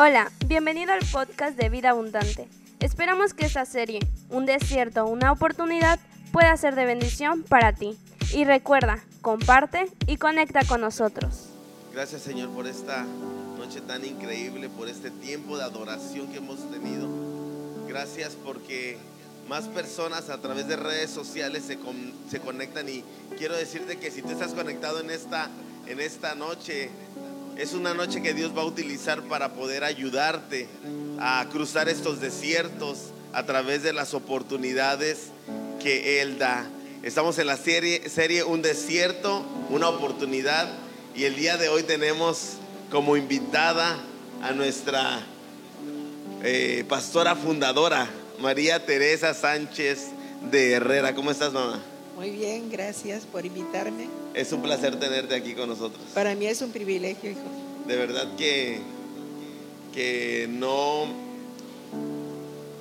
Hola, bienvenido al podcast de Vida Abundante. Esperamos que esta serie, Un desierto, una oportunidad, pueda ser de bendición para ti. Y recuerda, comparte y conecta con nosotros. Gracias Señor por esta noche tan increíble, por este tiempo de adoración que hemos tenido. Gracias porque más personas a través de redes sociales se, se conectan y quiero decirte que si tú estás conectado en esta, en esta noche, es una noche que Dios va a utilizar para poder ayudarte a cruzar estos desiertos a través de las oportunidades que Él da. Estamos en la serie, serie Un desierto, una oportunidad y el día de hoy tenemos como invitada a nuestra eh, pastora fundadora, María Teresa Sánchez de Herrera. ¿Cómo estás, mamá? Muy bien, gracias por invitarme. Es un placer tenerte aquí con nosotros. Para mí es un privilegio, hijo. De verdad que, que no...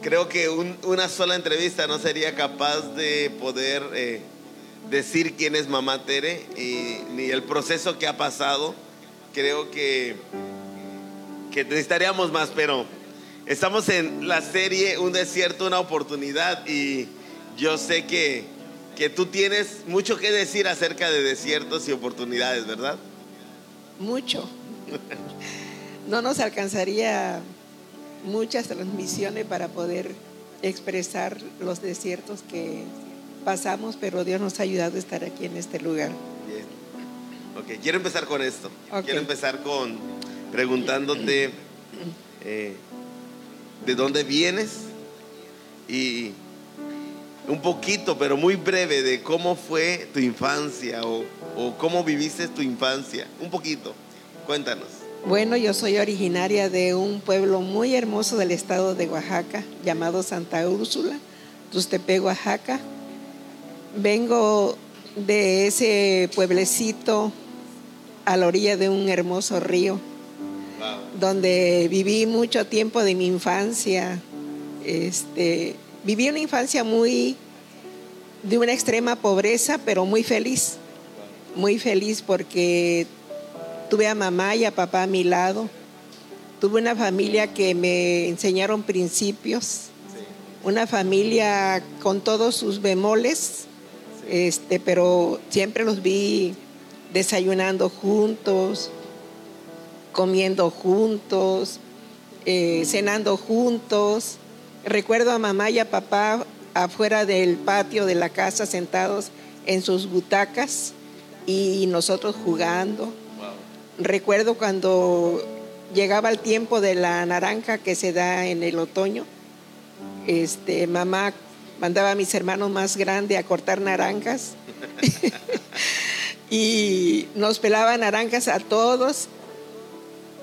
Creo que un- una sola entrevista no sería capaz de poder eh, decir quién es mamá Tere y ni el proceso que ha pasado. Creo que, que necesitaríamos más, pero estamos en la serie Un desierto, una oportunidad y yo sé que, que tú tienes mucho que decir acerca de desiertos y oportunidades, ¿verdad? Mucho. No nos alcanzaría muchas transmisiones para poder expresar los desiertos que pasamos, pero Dios nos ha ayudado a estar aquí en este lugar. Bien. Ok, quiero empezar con esto. Quiero empezar con preguntándote eh, de dónde vienes y un poquito, pero muy breve, de cómo fue tu infancia o, o cómo viviste tu infancia. Un poquito. Cuéntanos. Bueno, yo soy originaria de un pueblo muy hermoso del estado de Oaxaca, llamado Santa Úrsula, Tustepec, Oaxaca. Vengo de ese pueblecito a la orilla de un hermoso río, Wow. donde viví mucho tiempo de mi infancia. Este, viví una infancia muy de una extrema pobreza, pero muy feliz. Muy feliz porque tuve a mamá y a papá a mi lado. Tuve una familia que me enseñaron principios, una familia con todos sus bemoles, este, pero siempre los vi desayunando juntos, comiendo juntos, eh, cenando juntos. Recuerdo a mamá y a papá afuera del patio de la casa sentados en sus butacas y nosotros jugando. Recuerdo cuando llegaba el tiempo de la naranja que se da en el otoño, este, mamá mandaba a mis hermanos más grandes a cortar naranjas y nos pelaba naranjas a todos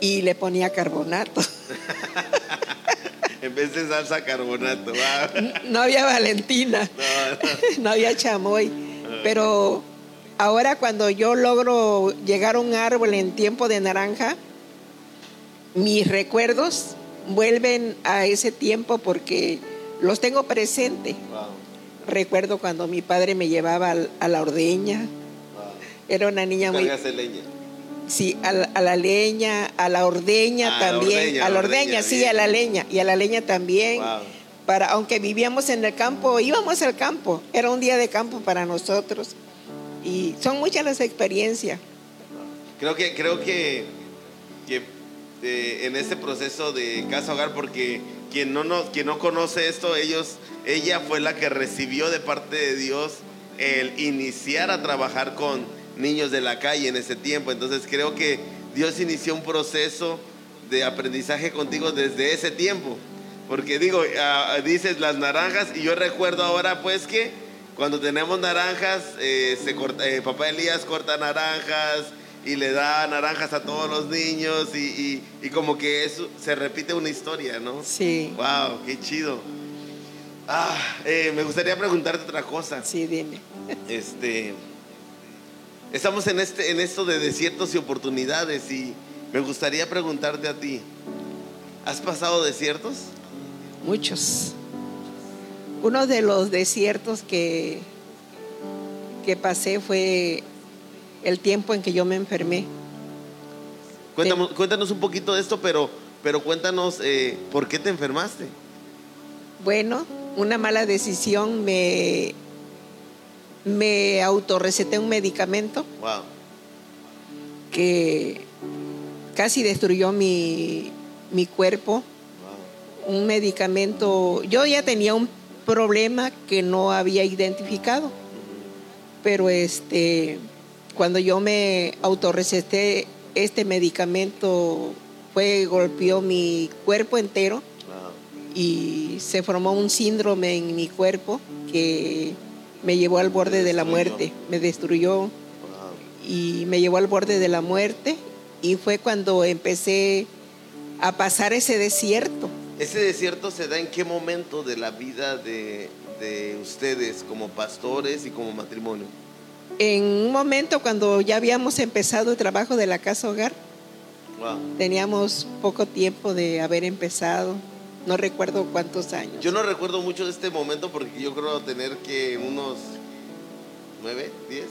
y le ponía carbonato. En vez de salsa carbonato. No había Valentina, No, no. no había chamoy, pero ahora cuando yo logro llegar a un árbol en tiempo de naranja, mis recuerdos vuelven a ese tiempo porque los tengo presente. Wow. Recuerdo cuando mi padre me llevaba a la ordeña, Wow. era una niña muy... Leña. Sí, a la, a la leña, a la ordeña Ah, la también, ordeña, a la la ordeña, ordeña, sí, bien. a la leña y a la leña también. Wow. Para, aunque vivíamos en el campo, íbamos al campo, era un día de campo para nosotros y son muchas las experiencias. Creo que, creo que, que, eh, en este proceso de casa hogar, porque quien no, no, quien no conoce esto, ellos, ella fue la que recibió de parte de Dios el iniciar a trabajar con niños de la calle en ese tiempo. Entonces creo que Dios inició un proceso de aprendizaje contigo desde ese tiempo. Porque digo, ah, dices las naranjas y yo recuerdo ahora pues que cuando tenemos naranjas, eh, se corta, eh, papá Elías corta naranjas y le da naranjas a todos los niños y, y- y como que eso se repite una historia, ¿no? Sí, Wow, qué chido. Ah, eh, me gustaría preguntarte otra cosa. sí, dime. Este, estamos en este, en esto de desiertos y oportunidades y me gustaría preguntarte a ti, ¿has pasado desiertos? Muchos. Uno de los desiertos que, que pasé fue el tiempo en que yo me enfermé. Cuéntanos, cuéntanos un poquito de esto, pero pero cuéntanos, eh, ¿por qué te enfermaste? Bueno, una mala decisión me, me autorreceté un medicamento Wow. que casi destruyó mi, mi cuerpo. Wow. Un medicamento, yo ya tenía un problema que no había identificado, pero este, cuando yo me autorreceté este medicamento, fue, golpeó mi cuerpo entero Wow. y se formó un síndrome en mi cuerpo que me llevó al borde de la muerte, me destruyó y me llevó al borde de la muerte y fue cuando empecé a pasar ese desierto. ¿Ese desierto se da en qué momento de la vida de, de ustedes como pastores y como matrimonio? En un momento cuando ya habíamos empezado el trabajo de la casa hogar, Wow. teníamos poco tiempo de haber empezado, no recuerdo cuántos años. Yo no recuerdo mucho de este momento porque yo creo tener que unos nueve, diez.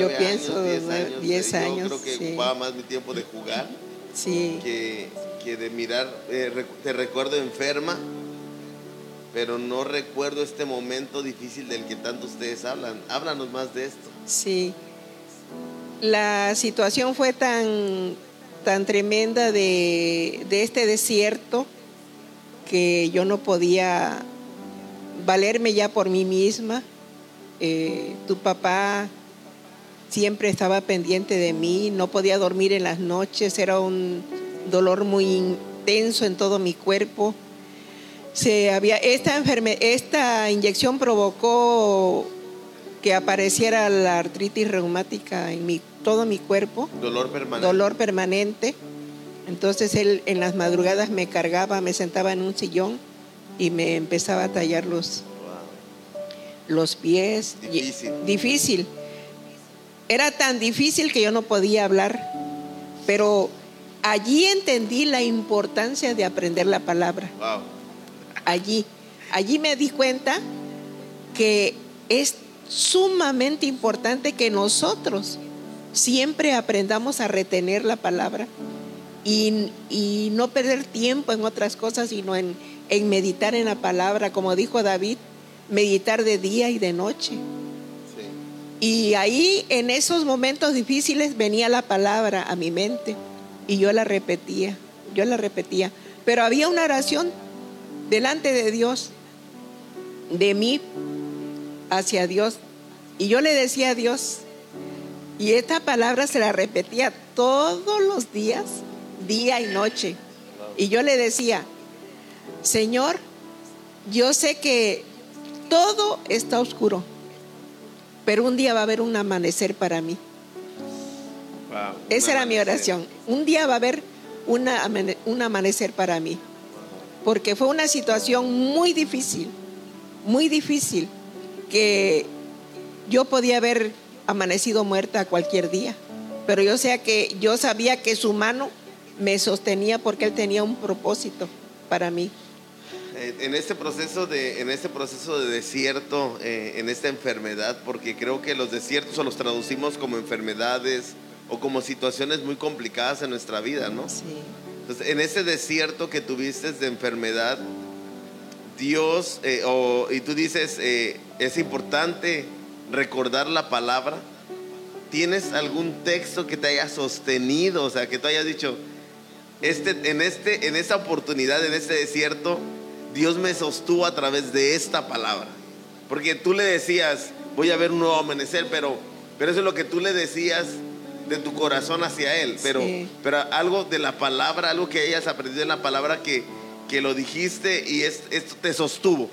Yo pienso años, nueve, diez Eh, años, Yo creo que sí. ocupaba más mi tiempo de jugar sí, que, que de mirar. Eh, te recuerdo enferma, pero no recuerdo este momento difícil del que tanto ustedes hablan. Háblanos más de esto. sí. La situación fue tan, tan tremenda de, de este desierto que yo no podía valerme ya por mí misma. Eh, tu papá siempre estaba pendiente de mí, no podía dormir en las noches, era un dolor muy intenso en todo mi cuerpo. Se había, esta, enferme, esta inyección provocó que apareciera la artritis reumática en mi, todo mi cuerpo, Dolor permanente. dolor permanente. Entonces él en las madrugadas me cargaba, me sentaba en un sillón y me empezaba a tallar los, los pies. Y- Difícil. difícil. Era tan difícil que yo no podía hablar, pero allí entendí la importancia de aprender la palabra. Wow. Allí, allí me di cuenta que es sumamente importante que nosotros siempre aprendamos a retener la palabra y, y no perder tiempo en otras cosas, sino en, en meditar en la palabra, como dijo David, meditar de día y de noche. Sí. Y ahí, en esos momentos difíciles, venía la palabra a mi mente y yo la repetía, yo la repetía. Pero había una oración delante de Dios, de mí hacia Dios. Y yo le decía a Dios, y esta palabra se la repetía todos los días, día y noche. Y yo le decía, Señor, yo sé que todo está oscuro, pero un día va a haber un amanecer para mí. Wow. Esa era mi oración. Un día va a haber una un amanecer para mí. Porque fue una situación muy difícil, muy difícil, que yo podía haber amanecido muerta cualquier día. Pero yo, sea que, yo sabía que su mano me sostenía porque él tenía un propósito para mí. Eh, En este proceso de, en este proceso de desierto, eh, en esta enfermedad, porque creo que los desiertos o los traducimos como enfermedades o como situaciones muy complicadas en nuestra vida, ¿no? Sí. Entonces, en ese desierto que tuviste de enfermedad, Dios, eh, o- y tú dices, eh, es importante recordar la palabra. ¿Tienes algún texto que te haya sostenido? O sea, que tú hayas dicho, este, en, este, en esta oportunidad, en este desierto, Dios me sostuvo a través de esta palabra. Porque tú le decías, voy a ver un nuevo amanecer, pero, pero eso es lo que tú le decías de tu corazón hacia Él. Pero, Sí. pero algo de la palabra, algo que hayas aprendido en la palabra que, que lo dijiste y es- esto te sostuvo.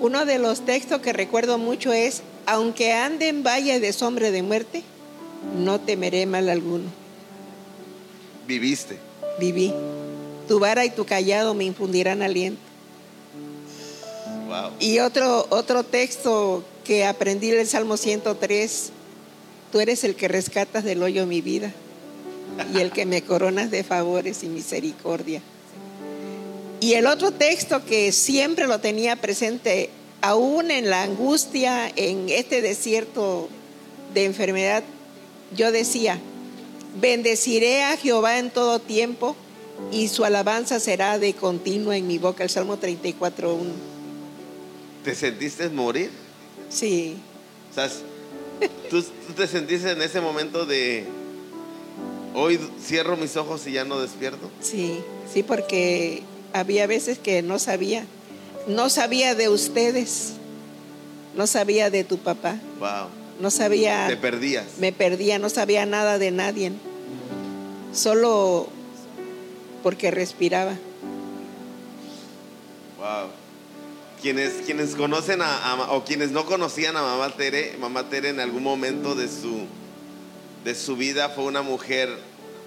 Uno de los textos que recuerdo mucho es, aunque ande en valle de sombra de muerte, no temeré mal alguno. Viviste. Viví. Tu vara y tu callado me infundirán aliento. Wow. Y otro, otro texto que aprendí del Salmo 103, tú eres el que rescatas del hoyo mi vida y el que me coronas de favores y misericordia. Y el otro texto que siempre lo tenía presente, aún en la angustia, en este desierto de enfermedad, yo decía, bendeciré a Jehová en todo tiempo y su alabanza será de continuo en mi boca, el Salmo 34.1. ¿Te sentiste morir? Sí, O sea, ¿tú, tú te sentiste en ese momento de hoy cierro mis ojos y ya no despierto? sí, sí, porque había veces que no sabía, no sabía de ustedes, no sabía de tu papá, Wow. No sabía, Te perdías. me perdía, no sabía nada de nadie, solo porque respiraba. Wow. Quienes, quienes conocen a, a- o quienes no conocían a mamá Tere, mamá Tere en algún momento de su, de su vida fue una mujer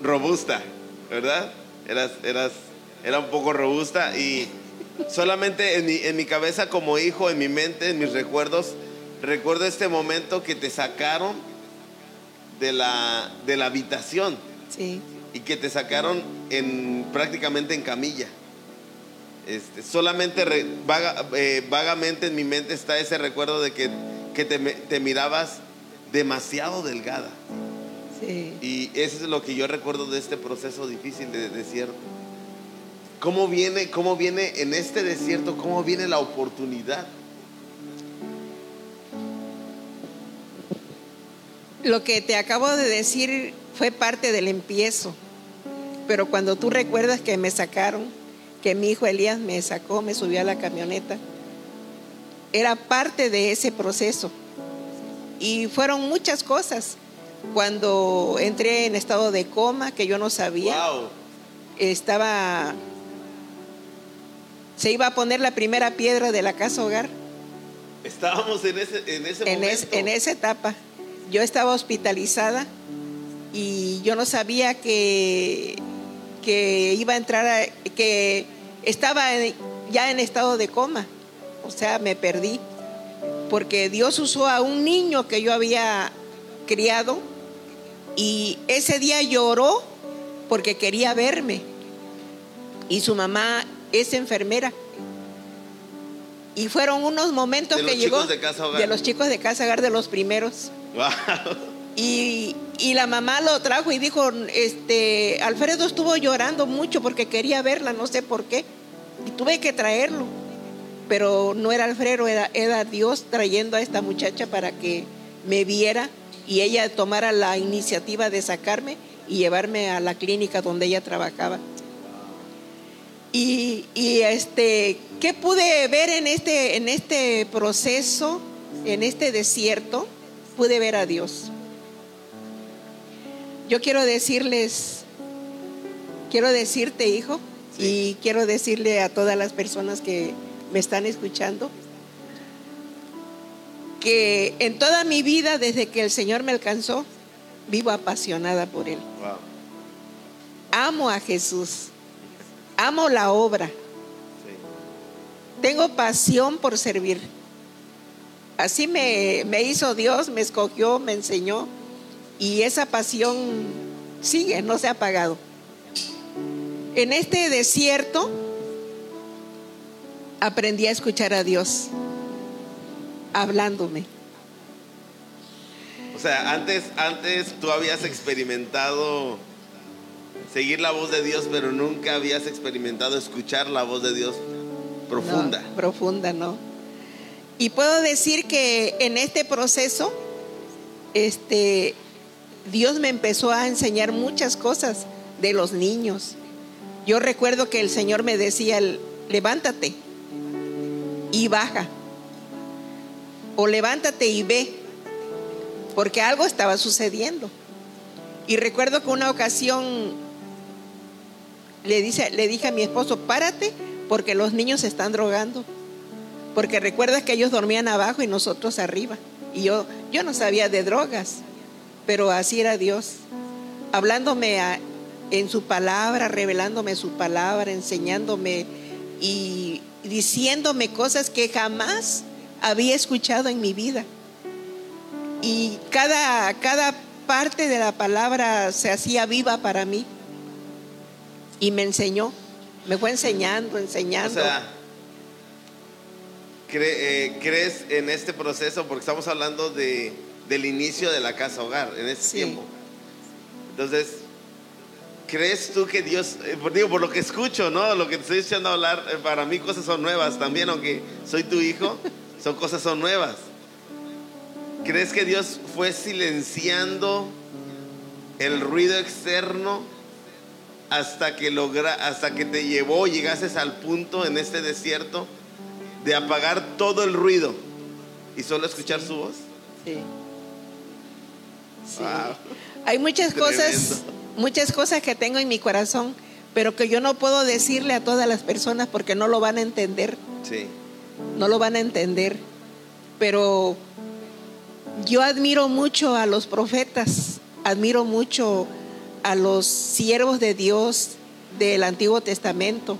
robusta, ¿verdad? Eras, eras, era un poco robusta y solamente en mi, en mi cabeza como hijo, en mi mente, en mis recuerdos, recuerdo este momento que te sacaron de la, de la habitación Sí, y que te sacaron en prácticamente en camilla. Este, solamente re- vaga- eh, vagamente en mi mente está ese recuerdo de que, que te, mirabas demasiado delgada. sí. Y eso es lo que yo recuerdo de este proceso difícil de desierto. ¿Cómo viene, cómo viene en este desierto, cómo viene la oportunidad? Lo que te acabo de decir fue parte del empiezo, pero cuando tú recuerdas que me sacaron, que mi hijo Elías me sacó, me subió a la camioneta, era parte de ese proceso. Y fueron muchas cosas. Cuando entré en estado de coma, que yo no sabía, Wow. estaba, se iba a poner la primera piedra de la casa hogar. Estábamos en ese, en ese en, es- momento. en esa etapa. Yo estaba hospitalizada y yo no sabía que, que iba a entrar, a- que estaba ya en estado de coma. O sea, me perdí. Porque Dios usó a un niño que yo había criado y ese día lloró porque quería verme. Y su mamá es enfermera. Y fueron unos momentos De que los llegó chicos de Casa Hogar. de los chicos de casa hogar de los primeros. Y, y la mamá lo trajo y dijo, este, Alfredo estuvo llorando mucho porque quería verla, no sé por qué. Y tuve que traerlo. Pero no era Alfredo, era, era Dios trayendo a esta muchacha para que me viera y ella tomara la iniciativa de sacarme y llevarme a la clínica donde ella trabajaba. Y, y, este, ¿qué pude ver en este, en este proceso, en este desierto? Pude ver a Dios. Yo quiero decirles, quiero decirte, hijo, y quiero decirle a todas las personas que me están escuchando, que en toda mi vida, desde que el Señor me alcanzó, vivo apasionada por Él. Wow. Amo a Jesús, amo la obra, Sí. tengo pasión por servir. Así me, me hizo Dios, me escogió, me enseñó y esa pasión sigue, no se ha apagado. En este desierto aprendí a escuchar a Dios hablándome. O sea, antes, antes tú habías experimentado seguir la voz de Dios, pero nunca habías experimentado escuchar la voz de Dios profunda. No, profunda, no. Y puedo decir que en este proceso, este, Dios me empezó a enseñar muchas cosas de los niños. Yo recuerdo que el Señor me decía, levántate y baja. O levántate y ve, porque algo estaba sucediendo. Y recuerdo que una ocasión le, le dije a mi esposo, párate porque los niños se están drogando. Porque recuerdas que ellos dormían abajo y nosotros arriba. Y yo, yo no sabía de drogas, pero así era Dios, hablándome en su palabra, revelándome su palabra, enseñándome y diciéndome cosas que jamás había escuchado en mi vida. Y cada, cada parte de la palabra se hacía viva para mí. Y me enseñó, me fue enseñando, enseñando. Cre- eh, ¿crees en este proceso? Porque estamos hablando de, del inicio de la casa hogar, en este Sí. tiempo. Entonces, ¿crees tú que Dios, eh, por- digo, por lo que escucho, ¿no? Lo que te estoy escuchando hablar, eh, para mí cosas son nuevas también, aunque soy tu hijo, son cosas son nuevas. ¿Crees que Dios fue silenciando el ruido externo hasta que logra, hasta que te llevó, llegases al punto en este desierto de apagar todo el ruido y solo escuchar su voz? Sí. Sí. Wow. Hay muchas cosas, muchas cosas que tengo en mi corazón, pero que yo no puedo decirle a todas las personas porque no lo van a entender, Sí, no lo van a entender. Pero yo admiro mucho a los profetas, admiro mucho a los siervos de Dios del Antiguo Testamento.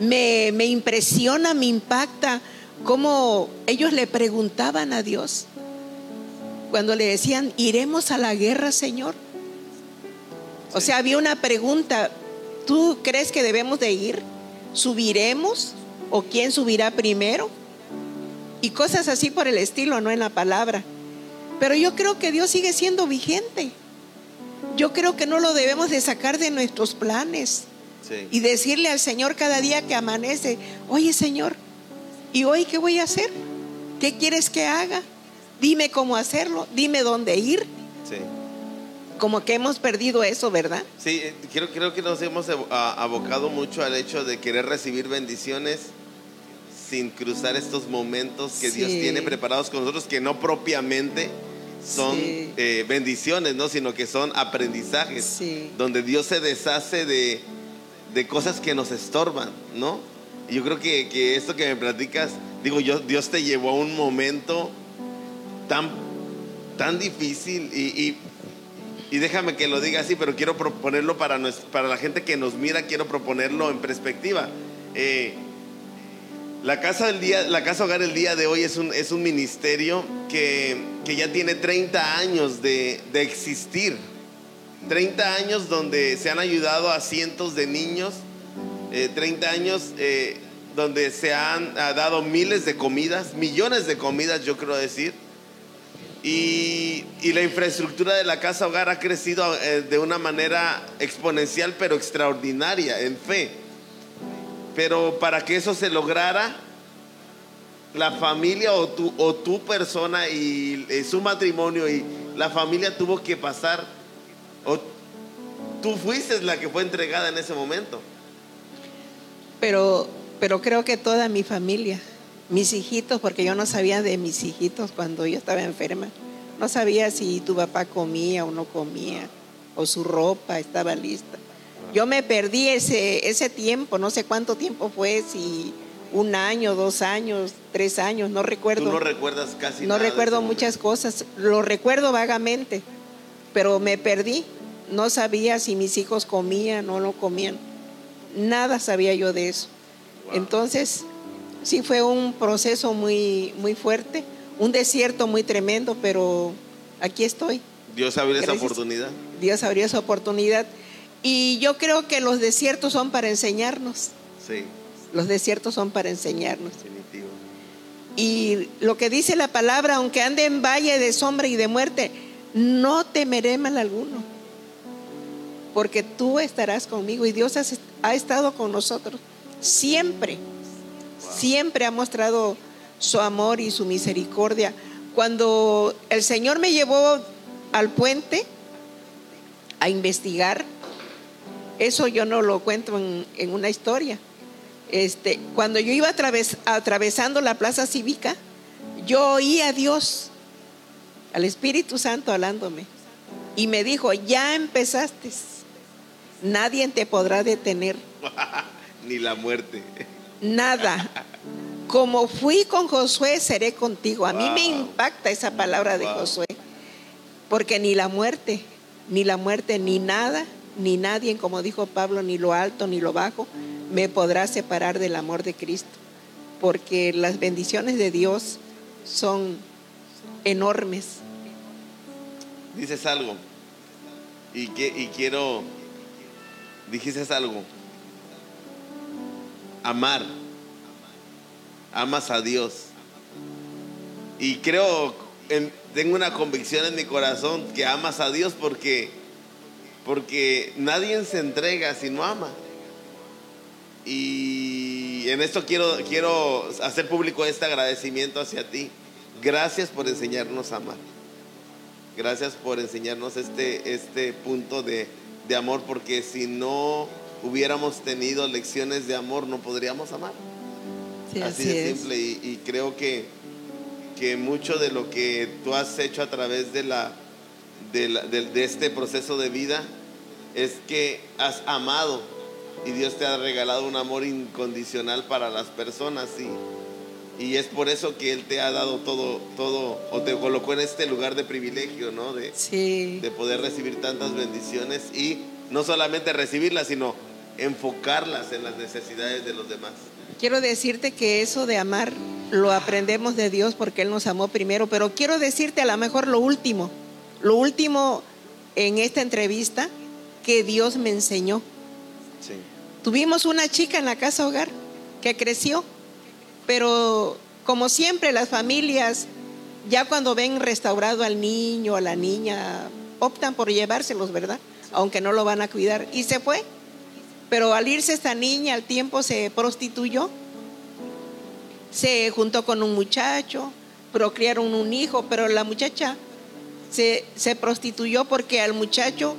Me, me impresiona, me impacta cómo ellos le preguntaban a Dios cuando le decían, ¿iremos a la guerra, Señor? O sea, había una pregunta, ¿tú crees que debemos de ir? ¿Subiremos? ¿O quién subirá primero? Y cosas así por el estilo, no en la palabra. Pero yo creo que Dios sigue siendo vigente. Yo creo que no lo debemos de sacar de nuestros planes sí. y decirle al Señor cada día que amanece, oye Señor, ¿y hoy qué voy a hacer? ¿Qué quieres que haga? Dime cómo hacerlo, dime dónde ir. sí. Como que hemos perdido eso, ¿verdad? Sí, eh, creo, creo que nos hemos abocado mucho al hecho de querer recibir bendiciones sin cruzar estos momentos que Dios tiene preparados con nosotros, que no propiamente son Sí. eh, bendiciones, ¿no? sino que son aprendizajes, Sí. donde Dios se deshace de, de cosas que nos estorban, ¿no? Y yo creo que, que esto que me platicas, digo, yo, Dios te llevó a un momento tan, tan difícil y, y- déjame que lo diga así, pero quiero proponerlo para, nues- para la gente que nos mira, quiero proponerlo en perspectiva. Eh, la, casa del día, la Casa Hogar el día de hoy es un, es un ministerio que, que ya tiene 30 años de, de existir. 30 años donde se han ayudado a cientos de niños, eh, 30 años eh, donde se han dado miles de comidas, millones de comidas, yo creo decir. Y, la infraestructura de la casa hogar ha crecido eh, de una manera exponencial, pero extraordinaria, en fe. Pero para que eso se lograra, la familia o tu, o tu persona y eh, su matrimonio y la familia tuvo que pasar, o tú fuiste la que fue entregada en ese momento. Pero, pero creo que toda mi familia, mis hijitos, porque yo no sabía de mis hijitos cuando yo estaba enferma. No sabía si tu papá comía o no comía, o su ropa estaba lista. Yo me perdí ese, ese tiempo, no sé cuánto tiempo fue, si un año, dos años, tres años, no recuerdo. Tú no recuerdas casi No nada recuerdo muchas cosas, lo recuerdo vagamente, pero me perdí. No sabía si mis hijos comían o no comían. Nada sabía yo de eso. Wow. Entonces, sí fue un proceso muy, muy fuerte, un desierto muy tremendo, pero aquí estoy. Dios abrió esa oportunidad. Dios abrió esa oportunidad. Y yo creo que los desiertos son para enseñarnos. Sí, Los desiertos son para enseñarnos. definitivo. Y lo que dice la palabra, aunque ande en valle de sombra y de muerte, no temeré mal alguno, porque tú estarás conmigo y Dios has- ha estado con nosotros siempre, siempre ha mostrado su amor y su misericordia. Cuando el Señor me llevó al puente a investigar, eso yo no lo cuento en, en una historia. Este, cuando yo iba atraves- atravesando la plaza cívica, yo oí a Dios, al Espíritu Santo hablándome. Y me dijo, ya empezaste, nadie te podrá detener, Ni la muerte. nada. Como fui con Josué, seré contigo. A mí me impacta esa palabra de Wow. Josué, porque ni la muerte, ni la muerte, ni nada, ni nadie, como dijo Pablo, ni lo alto, ni lo bajo, me podrá separar del amor de Cristo, porque las bendiciones de Dios son enormes. Dices algo. Y, que, y quiero. Dijiste algo. Amar. Amas a Dios. Y creo, en- tengo una convicción en mi corazón que amas a Dios porque, porque nadie se entrega si no ama. Y en esto quiero, quiero hacer público este agradecimiento hacia ti. Gracias por enseñarnos a amar. Gracias por enseñarnos este, este punto de, de amor, porque si no hubiéramos tenido lecciones de amor, no podríamos amar. Sí, así, así de es. simple. Y, y creo que, que mucho de lo que tú has hecho a través de, la, de, la- de- de este proceso de vida es que has amado y Dios te ha regalado un amor incondicional para las personas y, y es por eso que Él te ha dado todo, todo o te colocó en este lugar de privilegio, ¿no? De, Sí. de poder recibir tantas bendiciones y no solamente recibirlas, sino enfocarlas en las necesidades de los demás. Quiero decirte que eso de amar lo aprendemos de Dios porque Él nos amó primero, pero quiero decirte a lo mejor lo último, lo último en esta entrevista que Dios me enseñó. Sí. Tuvimos una chica en la casa hogar que creció, pero como siempre las familias, ya cuando ven restaurado al niño, a la niña, optan por llevárselos, ¿verdad? Aunque no lo van a cuidar. Y se fue. Pero al irse esta niña, al tiempo se prostituyó, se juntó con un muchacho, procrearon un hijo, pero la muchacha se, se prostituyó porque al muchacho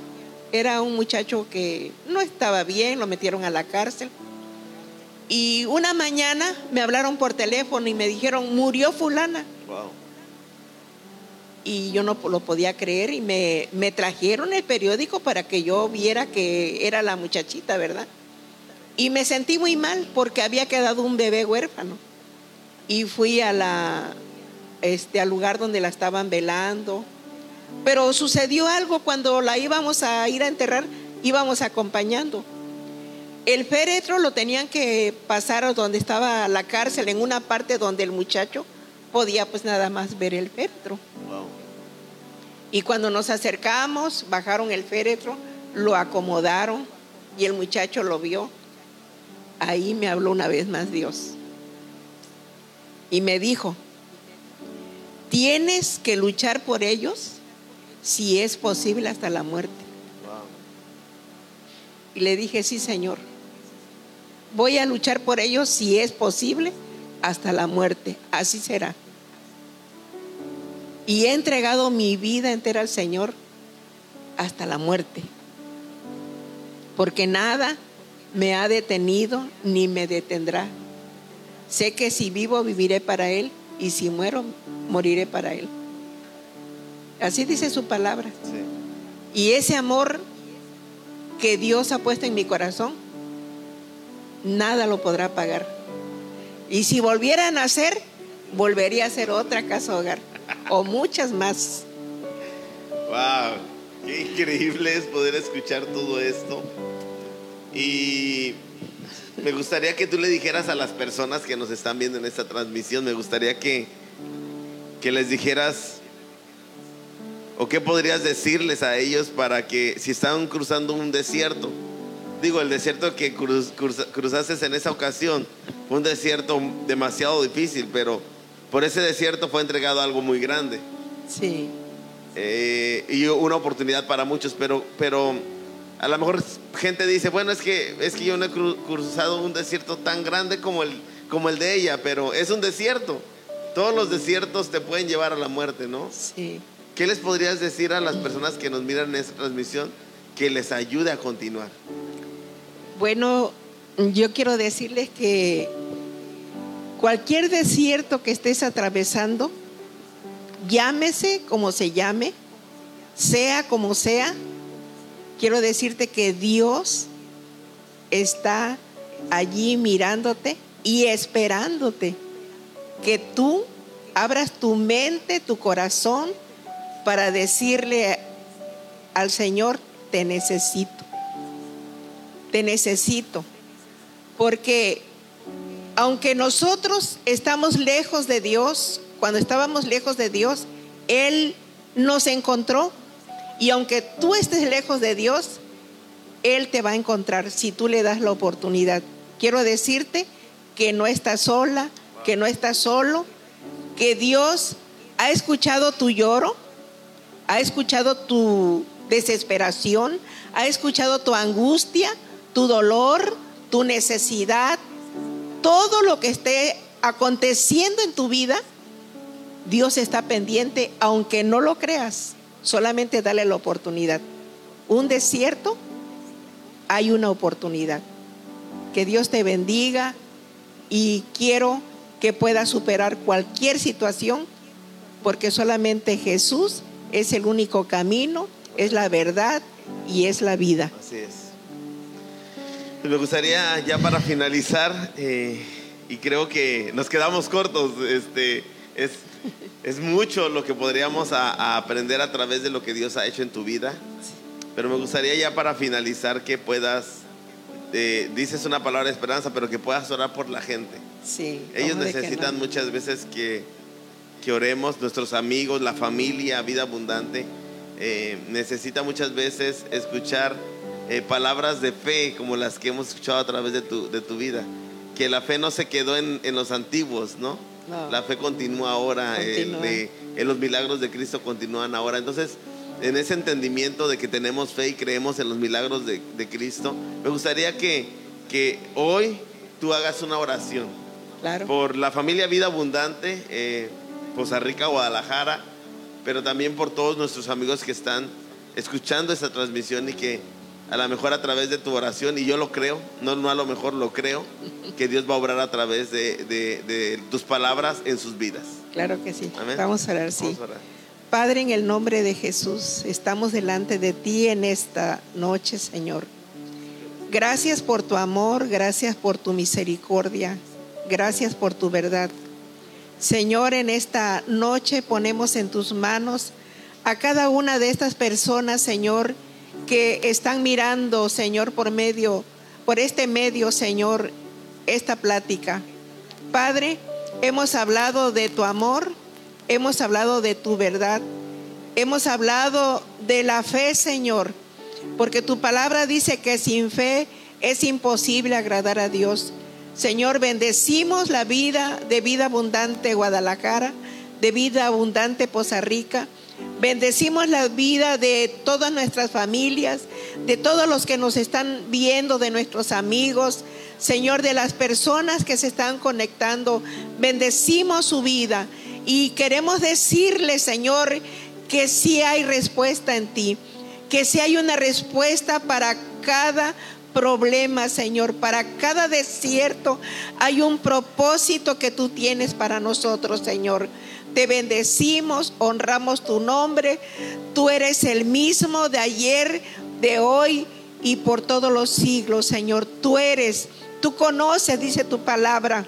era un muchacho que no estaba bien, lo metieron a la cárcel. Y una mañana me hablaron por teléfono y me dijeron, murió fulana. Wow. Y yo no lo podía creer y me, me trajeron el periódico para que yo viera que era la muchachita, ¿verdad? Y me sentí muy mal porque había quedado un bebé huérfano. Y fui a la, este, al lugar donde la estaban velando. Pero sucedió algo cuando la íbamos a ir a enterrar, íbamos acompañando. El féretro lo tenían que pasar a donde estaba la cárcel, en una parte donde el muchacho podía pues nada más ver el féretro. Wow. Y cuando nos acercamos, bajaron el féretro, lo acomodaron y el muchacho lo vio. Ahí me habló una vez más Dios. Y me dijo, tienes que luchar por ellos si es posible hasta la muerte. Wow. Y le dije, sí, Señor, voy a luchar por ellos si es posible hasta la muerte. Así será. Y he entregado mi vida entera al Señor hasta la muerte. Porque nada me ha detenido ni me detendrá. Sé que si vivo, viviré para Él. Y si muero, moriré para Él. Así dice su palabra. Sí. Y ese amor que Dios ha puesto en mi corazón, nada lo podrá pagar. Y si volviera a nacer, volvería a ser otra casa hogar o muchas más. Wow, qué increíble es poder escuchar todo esto. Y me gustaría que tú le dijeras a las personas que nos están viendo en esta transmisión, me gustaría que, que les dijeras, o qué podrías decirles a ellos para que si están cruzando un desierto, digo, el desierto que cruz- cruza- cruzaste en esa ocasión fue un desierto demasiado difícil, pero por ese desierto fue entregado algo muy grande. Sí, Eh, y una oportunidad para muchos, pero, pero a lo mejor gente dice, bueno, es que, es que yo no he cru- cruzado un desierto tan grande como el, como el de ella, pero es un desierto. Todos los desiertos te pueden llevar a la muerte, ¿no? sí. ¿Qué les podrías decir a las personas que nos miran en esta transmisión que les ayude a continuar? Bueno, yo quiero decirles que cualquier desierto que estés atravesando, llámese como se llame, sea como sea, quiero decirte que Dios está allí mirándote y esperándote que tú abras tu mente, tu corazón para decirle al Señor, te necesito, te necesito, porque aunque nosotros estamos lejos de Dios, cuando estábamos lejos de Dios, Él nos encontró y aunque tú estés lejos de Dios, Él te va a encontrar si tú le das la oportunidad. Quiero decirte que no estás sola, que no estás solo, que Dios ha escuchado tu lloro, ha escuchado tu, desesperación, ha escuchado tu angustia, tu dolor, tu necesidad, todo lo que esté aconteciendo en tu vida, Dios está pendiente, aunque no lo creas, solamente dale la oportunidad. Un desierto, hay una oportunidad. Que Dios te bendiga y quiero que puedas superar cualquier situación, porque solamente Jesús es el único camino, es la verdad y es la vida. Así es. Me gustaría ya para finalizar, eh, y creo que nos quedamos cortos, este, es, es mucho lo que podríamos a- a aprender a través de lo que Dios ha hecho en tu vida, pero me gustaría ya para finalizar que puedas, eh, dices una palabra de esperanza, pero que puedas orar por la gente. Sí. Ellos ¿cómo de que necesitan no? muchas veces que, que oremos, nuestros amigos, la familia, vida abundante, eh, necesita muchas veces escuchar eh, palabras de fe como las que hemos escuchado a través de tu, de tu vida. Que la fe no se quedó en, en los antiguos, ¿no? No. La fe continúa ahora, eh, Continúa. en los milagros de Cristo continúan ahora. Entonces, en ese entendimiento de que tenemos fe y creemos en los milagros de, de Cristo, me gustaría que, que hoy tú hagas una oración Claro. por la familia Vida Abundante, eh, Poza Rica, Guadalajara, pero también por todos nuestros amigos que están escuchando esta transmisión y que a lo mejor a través de tu oración, y yo lo creo, no, no a lo mejor lo creo, que Dios va a obrar a través de, de- de tus palabras en sus vidas. Claro que sí. Amén. Vamos a orar, sí. Vamos a orar. Padre, en el nombre de Jesús, estamos delante de ti en esta noche, Señor. Gracias por tu amor, gracias por tu misericordia, gracias por tu verdad. Señor, en esta noche ponemos en tus manos a cada una de estas personas, Señor, que están mirando, Señor, por medio, por este medio, Señor, esta plática. Padre, hemos hablado de tu amor, hemos hablado de tu verdad, hemos hablado de la fe, Señor, porque tu palabra dice que sin fe es imposible agradar a Dios. Señor, bendecimos la vida de vida abundante Guadalajara, de vida abundante Poza Rica. Bendecimos la vida de todas nuestras familias, de todos los que nos están viendo, de nuestros amigos, Señor, de las personas que se están conectando. Bendecimos su vida y queremos decirle, Señor, que sí hay respuesta en ti, que sí hay una respuesta para cada problema, Señor, para cada desierto hay un propósito que tú tienes para nosotros, Señor. Te bendecimos, honramos tu nombre. Tú eres el mismo de ayer, de hoy y por todos los siglos, Señor. Tú eres, tú conoces, dice tu palabra,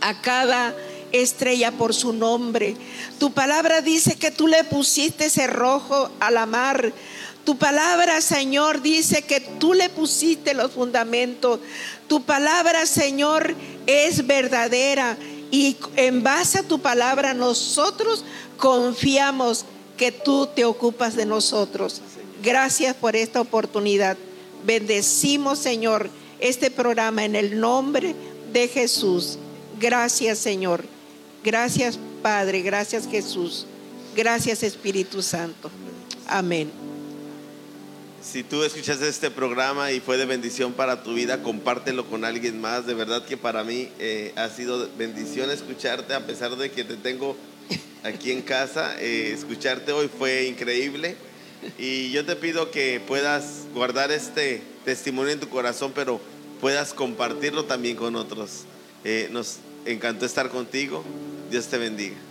a cada estrella por su nombre. Tu palabra dice que tú le pusiste cerrojo a la mar. Tu palabra, Señor, dice que tú le pusiste los fundamentos. Tu palabra, Señor, es verdadera. Y en base a tu palabra nosotros confiamos que tú te ocupas de nosotros. Gracias por esta oportunidad. Bendecimos, Señor, este programa en el nombre de Jesús. Gracias, Señor. Gracias, Padre. Gracias, Jesús. Gracias, Espíritu Santo. Amén. Si tú escuchaste este programa y fue de bendición para tu vida, compártelo con alguien más. De verdad que para mí eh, ha sido bendición escucharte, a pesar de que te tengo aquí en casa. eh, escucharte hoy fue increíble. Y yo te pido que puedas guardar este testimonio en tu corazón, pero puedas compartirlo también con otros. Eh, nos encantó estar contigo. Dios te bendiga.